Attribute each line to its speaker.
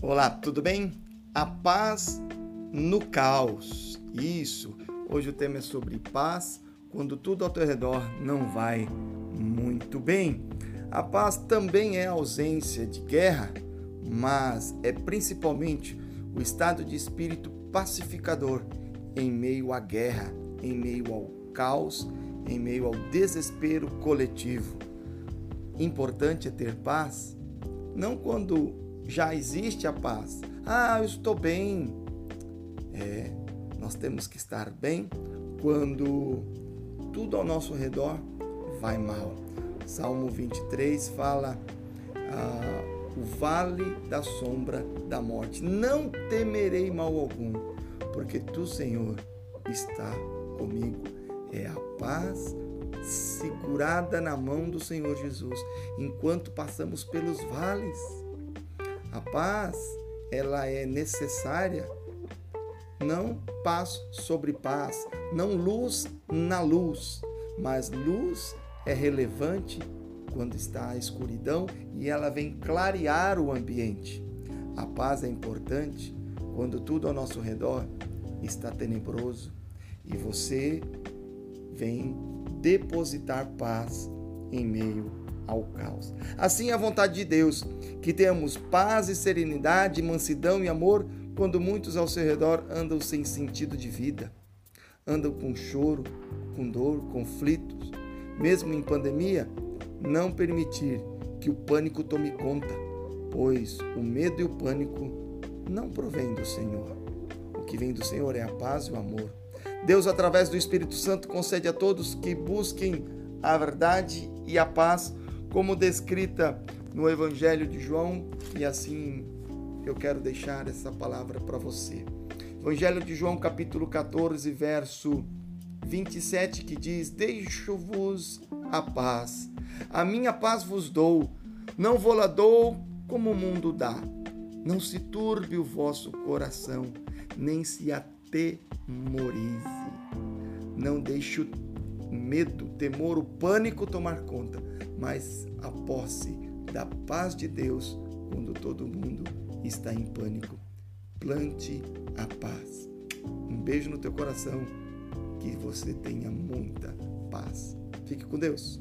Speaker 1: Olá, tudo bem? A paz no caos. Isso. Hoje o tema é sobre paz quando tudo ao teu redor não vai muito bem. A paz também é ausência de guerra, mas é principalmente o estado de espírito pacificador em meio à guerra, em meio ao caos, em meio ao desespero coletivo. Importante é ter paz, não quando já existe a paz. Ah, eu estou bem. É, nós temos que estar bem quando tudo ao nosso redor vai mal. Salmo 23 fala ah, o vale da sombra da morte. Não temerei mal algum, porque tu, Senhor, está comigo. É a paz segurada na mão do Senhor Jesus enquanto passamos pelos vales. A paz, ela é necessária não paz sobre paz, não luz na luz, mas luz é relevante quando está a escuridão e ela vem clarear o ambiente. A paz é importante quando tudo ao nosso redor está tenebroso e você vem depositar paz em meio ao caos. Assim é a vontade de Deus, que tenhamos paz e serenidade, mansidão e amor quando muitos ao seu redor andam sem sentido de vida, andam com choro, com dor, conflitos, mesmo em pandemia, não permitir que o pânico tome conta, pois o medo e o pânico não provém do Senhor. O que vem do Senhor é a paz e o amor. Deus, através do Espírito Santo, concede a todos que busquem a verdade e a paz, como descrita no Evangelho de João, e assim eu quero deixar essa palavra para você. Evangelho de João, capítulo 14, verso 27, que diz: Deixo-vos a paz, a minha paz vos dou, não vou lá dou como o mundo dá. Não se turbe o vosso coração, nem se atemorize. Não deixe o medo, temor, o pânico tomar conta, mas a posse da paz de Deus quando todo mundo está em pânico. Plante a paz. Um beijo no teu coração. Que você tenha muita paz. Fique com Deus.